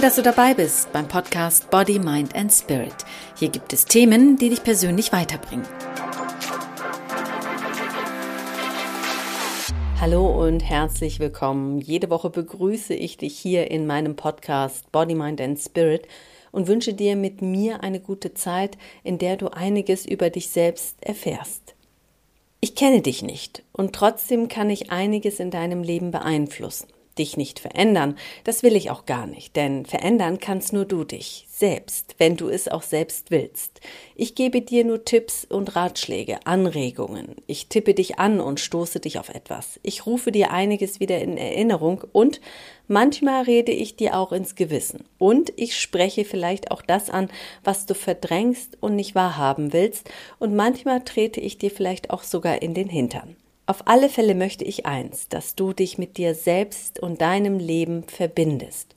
Toll, dass du dabei bist beim Podcast Body, Mind and Spirit. Hier gibt es Themen, die dich persönlich weiterbringen. Hallo und herzlich willkommen. Jede Woche begrüße ich dich hier in meinem Podcast Body, Mind and Spirit und wünsche dir mit mir eine gute Zeit, in der du einiges über dich selbst erfährst. Ich kenne dich nicht und trotzdem kann ich einiges in deinem Leben beeinflussen dich nicht verändern. Das will ich auch gar nicht, denn verändern kannst nur du dich selbst, wenn du es auch selbst willst. Ich gebe dir nur Tipps und Ratschläge, Anregungen. Ich tippe dich an und stoße dich auf etwas. Ich rufe dir einiges wieder in Erinnerung und manchmal rede ich dir auch ins Gewissen. Und ich spreche vielleicht auch das an, was du verdrängst und nicht wahrhaben willst. Und manchmal trete ich dir vielleicht auch sogar in den Hintern. Auf alle Fälle möchte ich eins, dass du dich mit dir selbst und deinem Leben verbindest.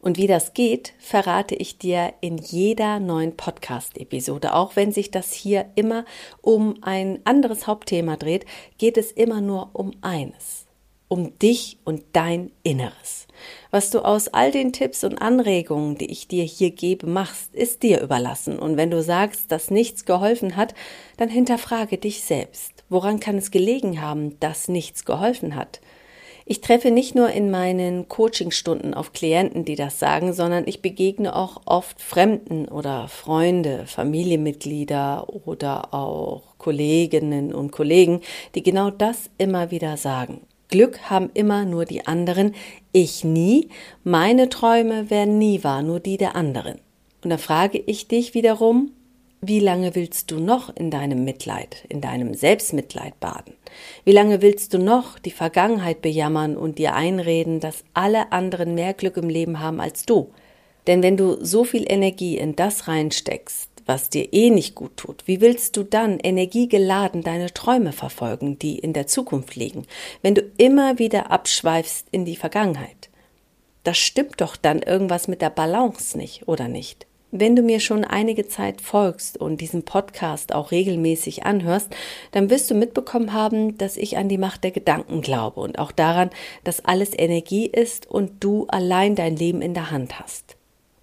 Und wie das geht, verrate ich dir in jeder neuen Podcast-Episode. Auch wenn sich das hier immer um ein anderes Hauptthema dreht, geht es immer nur um eines um dich und dein Inneres. Was du aus all den Tipps und Anregungen, die ich dir hier gebe, machst, ist dir überlassen. Und wenn du sagst, dass nichts geholfen hat, dann hinterfrage dich selbst. Woran kann es gelegen haben, dass nichts geholfen hat? Ich treffe nicht nur in meinen Coachingstunden auf Klienten, die das sagen, sondern ich begegne auch oft Fremden oder Freunde, Familienmitglieder oder auch Kolleginnen und Kollegen, die genau das immer wieder sagen. Glück haben immer nur die anderen, ich nie, meine Träume werden nie wahr, nur die der anderen. Und da frage ich dich wiederum, wie lange willst du noch in deinem Mitleid, in deinem Selbstmitleid baden? Wie lange willst du noch die Vergangenheit bejammern und dir einreden, dass alle anderen mehr Glück im Leben haben als du? Denn wenn du so viel Energie in das reinsteckst, was dir eh nicht gut tut, wie willst du dann energiegeladen deine Träume verfolgen, die in der Zukunft liegen, wenn du immer wieder abschweifst in die Vergangenheit? Das stimmt doch dann irgendwas mit der Balance nicht, oder nicht? Wenn du mir schon einige Zeit folgst und diesen Podcast auch regelmäßig anhörst, dann wirst du mitbekommen haben, dass ich an die Macht der Gedanken glaube und auch daran, dass alles Energie ist und du allein dein Leben in der Hand hast.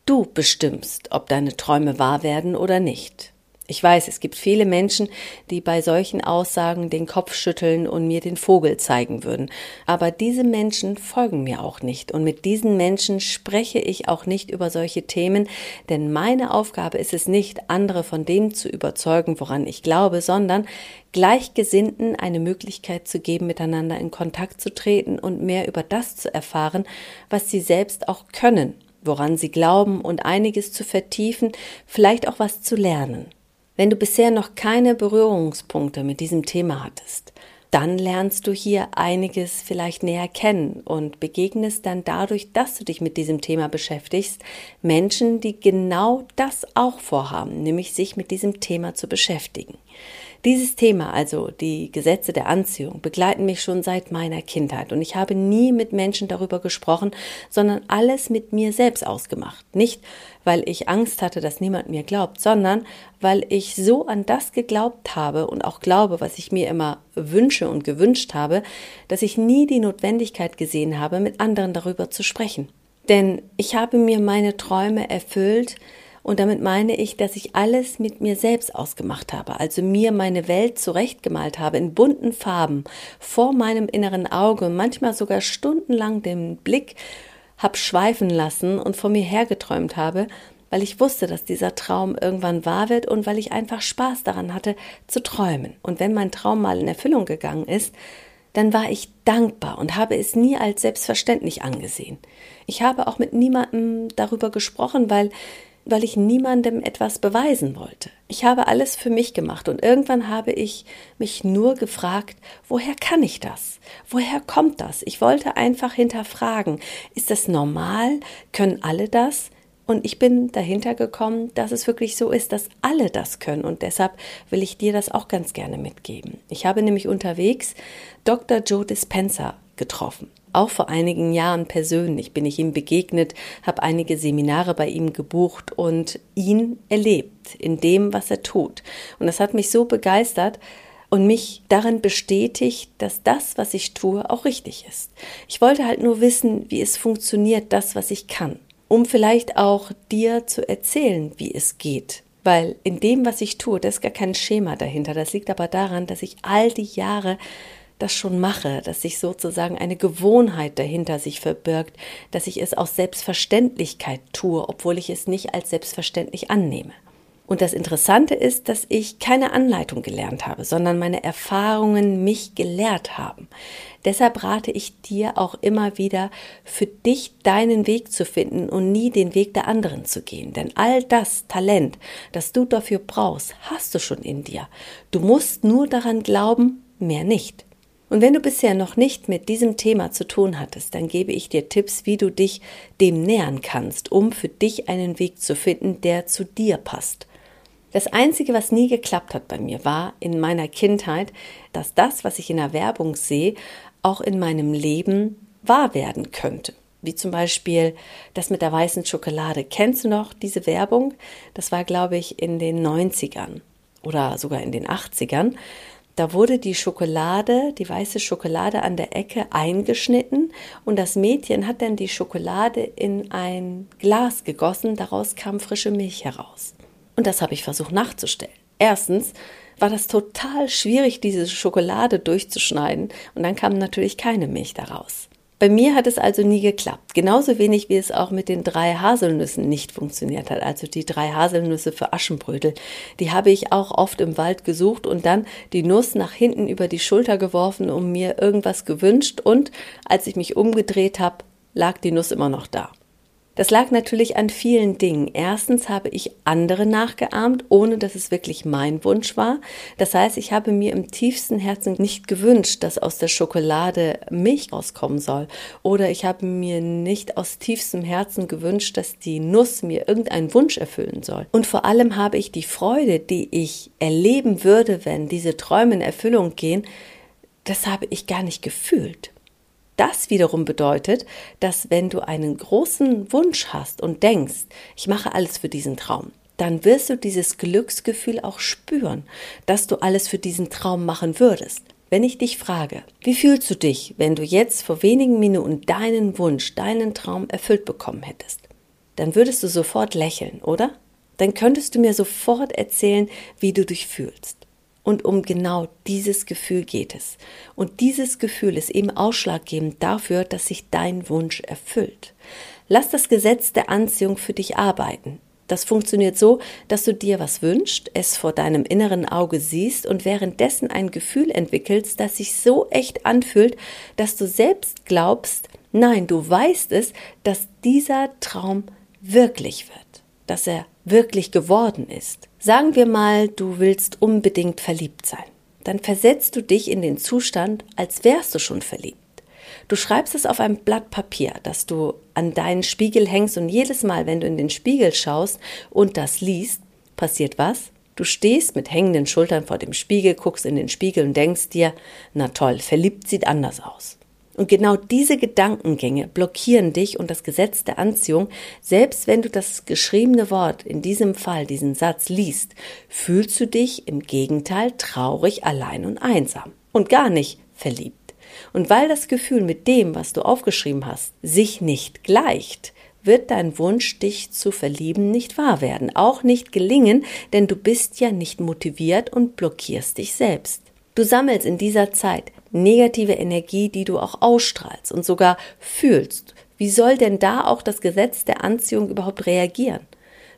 Du bestimmst, ob deine Träume wahr werden oder nicht. Ich weiß, es gibt viele Menschen, die bei solchen Aussagen den Kopf schütteln und mir den Vogel zeigen würden. Aber diese Menschen folgen mir auch nicht. Und mit diesen Menschen spreche ich auch nicht über solche Themen, denn meine Aufgabe ist es nicht, andere von dem zu überzeugen, woran ich glaube, sondern Gleichgesinnten eine Möglichkeit zu geben, miteinander in Kontakt zu treten und mehr über das zu erfahren, was sie selbst auch können woran sie glauben und einiges zu vertiefen, vielleicht auch was zu lernen. Wenn du bisher noch keine Berührungspunkte mit diesem Thema hattest, dann lernst du hier einiges vielleicht näher kennen und begegnest dann dadurch, dass du dich mit diesem Thema beschäftigst, Menschen, die genau das auch vorhaben, nämlich sich mit diesem Thema zu beschäftigen. Dieses Thema, also die Gesetze der Anziehung, begleiten mich schon seit meiner Kindheit und ich habe nie mit Menschen darüber gesprochen, sondern alles mit mir selbst ausgemacht. Nicht, weil ich Angst hatte, dass niemand mir glaubt, sondern weil ich so an das geglaubt habe und auch glaube, was ich mir immer wünsche und gewünscht habe, dass ich nie die Notwendigkeit gesehen habe, mit anderen darüber zu sprechen. Denn ich habe mir meine Träume erfüllt, und damit meine ich, dass ich alles mit mir selbst ausgemacht habe, also mir meine Welt zurechtgemalt habe in bunten Farben vor meinem inneren Auge, manchmal sogar stundenlang den Blick hab schweifen lassen und vor mir hergeträumt habe, weil ich wusste, dass dieser Traum irgendwann wahr wird und weil ich einfach Spaß daran hatte, zu träumen. Und wenn mein Traum mal in Erfüllung gegangen ist, dann war ich dankbar und habe es nie als selbstverständlich angesehen. Ich habe auch mit niemandem darüber gesprochen, weil weil ich niemandem etwas beweisen wollte. Ich habe alles für mich gemacht und irgendwann habe ich mich nur gefragt, woher kann ich das? Woher kommt das? Ich wollte einfach hinterfragen, ist das normal? Können alle das? Und ich bin dahinter gekommen, dass es wirklich so ist, dass alle das können. Und deshalb will ich dir das auch ganz gerne mitgeben. Ich habe nämlich unterwegs Dr. Joe Dispenza getroffen. Auch vor einigen Jahren persönlich bin ich ihm begegnet, habe einige Seminare bei ihm gebucht und ihn erlebt in dem, was er tut. Und das hat mich so begeistert, und mich darin bestätigt, dass das, was ich tue, auch richtig ist. Ich wollte halt nur wissen, wie es funktioniert, das, was ich kann. um vielleicht auch dir zu erzählen, wie es geht. Weil in dem, was ich tue, da ist gar kein Schema dahinter. Das liegt aber daran, dass ich all die Jahre das schon mache, dass sich sozusagen eine Gewohnheit dahinter sich verbirgt, dass ich es aus Selbstverständlichkeit tue, obwohl ich es nicht als selbstverständlich annehme. Und das Interessante ist, dass ich keine Anleitung gelernt habe, sondern meine Erfahrungen mich gelehrt haben. Deshalb rate ich dir auch immer wieder, für dich deinen Weg zu finden und nie den Weg der anderen zu gehen. Denn all das Talent, das du dafür brauchst, hast du schon in dir. Du musst nur daran glauben, mehr nicht. Und wenn du bisher noch nicht mit diesem Thema zu tun hattest, dann gebe ich dir Tipps, wie du dich dem nähern kannst, um für dich einen Weg zu finden, der zu dir passt. Das Einzige, was nie geklappt hat bei mir, war in meiner Kindheit, dass das, was ich in der Werbung sehe, auch in meinem Leben wahr werden könnte. Wie zum Beispiel das mit der weißen Schokolade. Kennst du noch diese Werbung? Das war, glaube ich, in den 90ern oder sogar in den 80ern. Da wurde die Schokolade, die weiße Schokolade an der Ecke eingeschnitten und das Mädchen hat dann die Schokolade in ein Glas gegossen, daraus kam frische Milch heraus. Und das habe ich versucht nachzustellen. Erstens war das total schwierig, diese Schokolade durchzuschneiden und dann kam natürlich keine Milch daraus. Bei mir hat es also nie geklappt. Genauso wenig wie es auch mit den drei Haselnüssen nicht funktioniert hat. Also die drei Haselnüsse für Aschenbrödel. Die habe ich auch oft im Wald gesucht und dann die Nuss nach hinten über die Schulter geworfen und mir irgendwas gewünscht. Und als ich mich umgedreht habe, lag die Nuss immer noch da. Das lag natürlich an vielen Dingen. Erstens habe ich andere nachgeahmt, ohne dass es wirklich mein Wunsch war. Das heißt, ich habe mir im tiefsten Herzen nicht gewünscht, dass aus der Schokolade Milch rauskommen soll. Oder ich habe mir nicht aus tiefstem Herzen gewünscht, dass die Nuss mir irgendeinen Wunsch erfüllen soll. Und vor allem habe ich die Freude, die ich erleben würde, wenn diese Träume in Erfüllung gehen, das habe ich gar nicht gefühlt. Das wiederum bedeutet, dass wenn du einen großen Wunsch hast und denkst, ich mache alles für diesen Traum, dann wirst du dieses Glücksgefühl auch spüren, dass du alles für diesen Traum machen würdest. Wenn ich dich frage, wie fühlst du dich, wenn du jetzt vor wenigen Minuten deinen Wunsch, deinen Traum erfüllt bekommen hättest? Dann würdest du sofort lächeln, oder? Dann könntest du mir sofort erzählen, wie du dich fühlst. Und um genau dieses Gefühl geht es. Und dieses Gefühl ist eben ausschlaggebend dafür, dass sich dein Wunsch erfüllt. Lass das Gesetz der Anziehung für dich arbeiten. Das funktioniert so, dass du dir was wünschst, es vor deinem inneren Auge siehst und währenddessen ein Gefühl entwickelst, das sich so echt anfühlt, dass du selbst glaubst, nein, du weißt es, dass dieser Traum wirklich wird, dass er wirklich geworden ist. Sagen wir mal, du willst unbedingt verliebt sein. Dann versetzt du dich in den Zustand, als wärst du schon verliebt. Du schreibst es auf ein Blatt Papier, das du an deinen Spiegel hängst und jedes Mal, wenn du in den Spiegel schaust und das liest, passiert was? Du stehst mit hängenden Schultern vor dem Spiegel, guckst in den Spiegel und denkst dir, na toll, verliebt sieht anders aus. Und genau diese Gedankengänge blockieren dich und das Gesetz der Anziehung. Selbst wenn du das geschriebene Wort, in diesem Fall diesen Satz liest, fühlst du dich im Gegenteil traurig, allein und einsam und gar nicht verliebt. Und weil das Gefühl mit dem, was du aufgeschrieben hast, sich nicht gleicht, wird dein Wunsch, dich zu verlieben, nicht wahr werden, auch nicht gelingen, denn du bist ja nicht motiviert und blockierst dich selbst. Du sammelst in dieser Zeit negative Energie, die du auch ausstrahlst und sogar fühlst. Wie soll denn da auch das Gesetz der Anziehung überhaupt reagieren?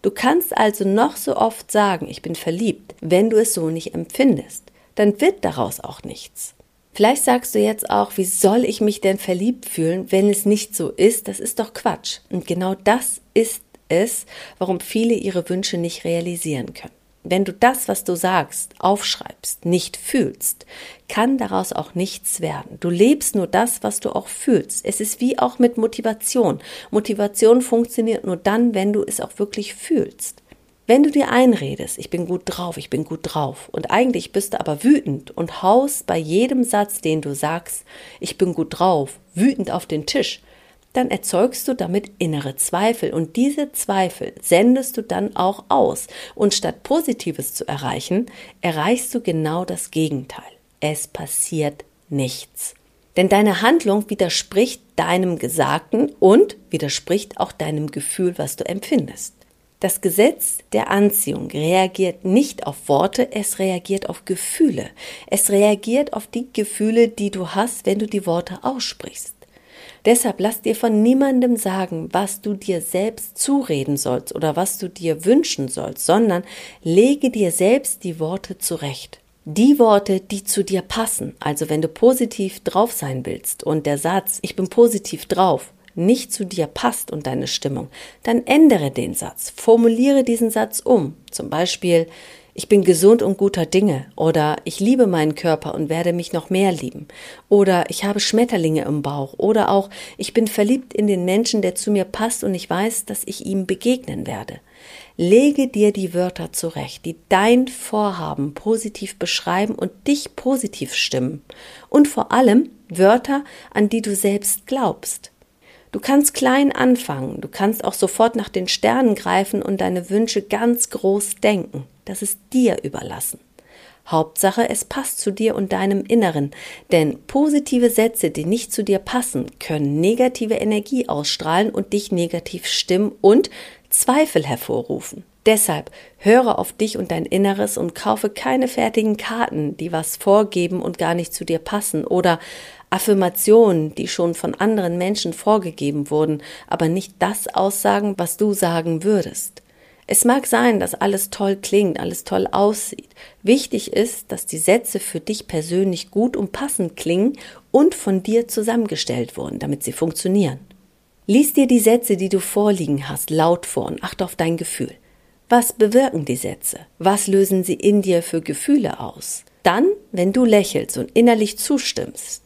Du kannst also noch so oft sagen, ich bin verliebt, wenn du es so nicht empfindest, dann wird daraus auch nichts. Vielleicht sagst du jetzt auch, wie soll ich mich denn verliebt fühlen, wenn es nicht so ist? Das ist doch Quatsch. Und genau das ist es, warum viele ihre Wünsche nicht realisieren können. Wenn du das, was du sagst, aufschreibst, nicht fühlst, kann daraus auch nichts werden. Du lebst nur das, was du auch fühlst. Es ist wie auch mit Motivation. Motivation funktioniert nur dann, wenn du es auch wirklich fühlst. Wenn du dir einredest, ich bin gut drauf, ich bin gut drauf, und eigentlich bist du aber wütend und haust bei jedem Satz, den du sagst, ich bin gut drauf, wütend auf den Tisch, dann erzeugst du damit innere Zweifel und diese Zweifel sendest du dann auch aus. Und statt Positives zu erreichen, erreichst du genau das Gegenteil. Es passiert nichts. Denn deine Handlung widerspricht deinem Gesagten und widerspricht auch deinem Gefühl, was du empfindest. Das Gesetz der Anziehung reagiert nicht auf Worte, es reagiert auf Gefühle. Es reagiert auf die Gefühle, die du hast, wenn du die Worte aussprichst. Deshalb lass dir von niemandem sagen, was du dir selbst zureden sollst oder was du dir wünschen sollst, sondern lege dir selbst die Worte zurecht. Die Worte, die zu dir passen, also wenn du positiv drauf sein willst und der Satz, ich bin positiv drauf, nicht zu dir passt und deine Stimmung, dann ändere den Satz, formuliere diesen Satz um. Zum Beispiel, ich bin gesund und guter Dinge oder ich liebe meinen Körper und werde mich noch mehr lieben oder ich habe Schmetterlinge im Bauch oder auch ich bin verliebt in den Menschen, der zu mir passt und ich weiß, dass ich ihm begegnen werde. Lege dir die Wörter zurecht, die dein Vorhaben positiv beschreiben und dich positiv stimmen und vor allem Wörter, an die du selbst glaubst. Du kannst klein anfangen, du kannst auch sofort nach den Sternen greifen und deine Wünsche ganz groß denken. Das ist dir überlassen. Hauptsache, es passt zu dir und deinem Inneren, denn positive Sätze, die nicht zu dir passen, können negative Energie ausstrahlen und dich negativ stimmen und Zweifel hervorrufen. Deshalb höre auf dich und dein Inneres und kaufe keine fertigen Karten, die was vorgeben und gar nicht zu dir passen oder Affirmationen, die schon von anderen Menschen vorgegeben wurden, aber nicht das aussagen, was du sagen würdest. Es mag sein, dass alles toll klingt, alles toll aussieht. Wichtig ist, dass die Sätze für dich persönlich gut und passend klingen und von dir zusammengestellt wurden, damit sie funktionieren. Lies dir die Sätze, die du vorliegen hast, laut vor und achte auf dein Gefühl. Was bewirken die Sätze? Was lösen sie in dir für Gefühle aus? Dann, wenn du lächelst und innerlich zustimmst,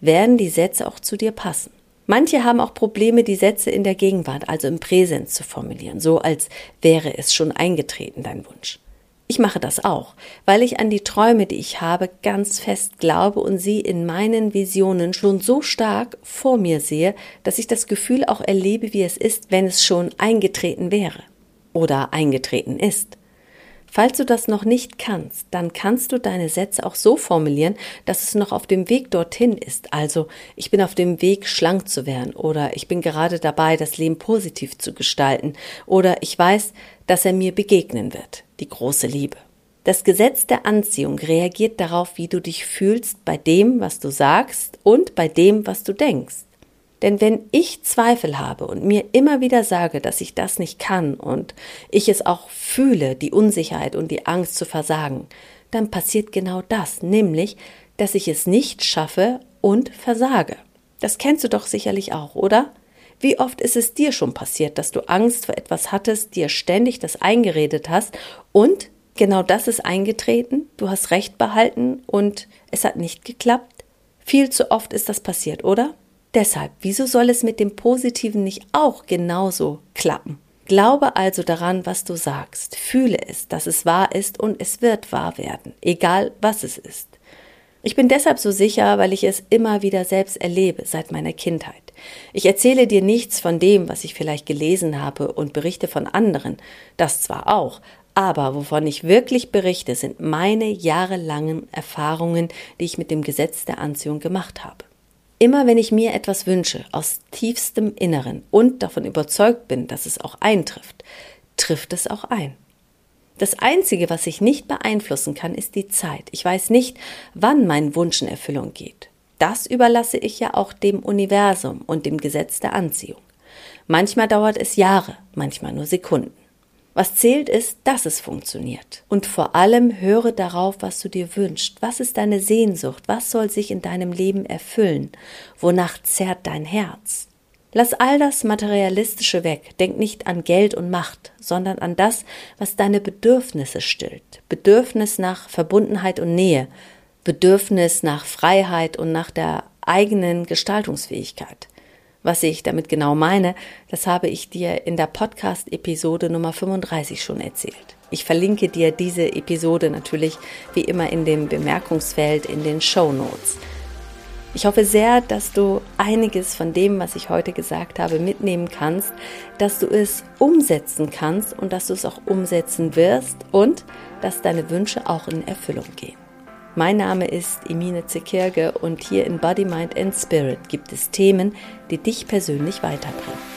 werden die Sätze auch zu dir passen. Manche haben auch Probleme, die Sätze in der Gegenwart, also im Präsens zu formulieren, so als wäre es schon eingetreten, dein Wunsch. Ich mache das auch, weil ich an die Träume, die ich habe, ganz fest glaube und sie in meinen Visionen schon so stark vor mir sehe, dass ich das Gefühl auch erlebe, wie es ist, wenn es schon eingetreten wäre oder eingetreten ist. Falls du das noch nicht kannst, dann kannst du deine Sätze auch so formulieren, dass es noch auf dem Weg dorthin ist. Also, ich bin auf dem Weg, schlank zu werden oder ich bin gerade dabei, das Leben positiv zu gestalten oder ich weiß, dass er mir begegnen wird, die große Liebe. Das Gesetz der Anziehung reagiert darauf, wie du dich fühlst bei dem, was du sagst und bei dem, was du denkst. Denn wenn ich Zweifel habe und mir immer wieder sage, dass ich das nicht kann und ich es auch fühle, die Unsicherheit und die Angst zu versagen, dann passiert genau das, nämlich, dass ich es nicht schaffe und versage. Das kennst du doch sicherlich auch, oder? Wie oft ist es dir schon passiert, dass du Angst vor etwas hattest, dir ständig das eingeredet hast und genau das ist eingetreten, du hast Recht behalten und es hat nicht geklappt? Viel zu oft ist das passiert, oder? Deshalb, wieso soll es mit dem Positiven nicht auch genauso klappen? Glaube also daran, was du sagst. Fühle es, dass es wahr ist und es wird wahr werden, egal was es ist. Ich bin deshalb so sicher, weil ich es immer wieder selbst erlebe seit meiner Kindheit. Ich erzähle dir nichts von dem, was ich vielleicht gelesen habe und berichte von anderen, das zwar auch, aber wovon ich wirklich berichte, sind meine jahrelangen Erfahrungen, die ich mit dem Gesetz der Anziehung gemacht habe. Immer wenn ich mir etwas wünsche, aus tiefstem Inneren und davon überzeugt bin, dass es auch eintrifft, trifft es auch ein. Das Einzige, was ich nicht beeinflussen kann, ist die Zeit. Ich weiß nicht, wann mein Wunsch in Erfüllung geht. Das überlasse ich ja auch dem Universum und dem Gesetz der Anziehung. Manchmal dauert es Jahre, manchmal nur Sekunden. Was zählt ist, dass es funktioniert. Und vor allem höre darauf, was du dir wünschst. Was ist deine Sehnsucht? Was soll sich in deinem Leben erfüllen? Wonach zerrt dein Herz? Lass all das Materialistische weg. Denk nicht an Geld und Macht, sondern an das, was deine Bedürfnisse stillt. Bedürfnis nach Verbundenheit und Nähe. Bedürfnis nach Freiheit und nach der eigenen Gestaltungsfähigkeit. Was ich damit genau meine, das habe ich dir in der Podcast-Episode Nummer 35 schon erzählt. Ich verlinke dir diese Episode natürlich wie immer in dem Bemerkungsfeld in den Show Notes. Ich hoffe sehr, dass du einiges von dem, was ich heute gesagt habe, mitnehmen kannst, dass du es umsetzen kannst und dass du es auch umsetzen wirst und dass deine Wünsche auch in Erfüllung gehen. Mein Name ist Emine Zekirge und hier in Body, Mind and Spirit gibt es Themen, die dich persönlich weiterbringen.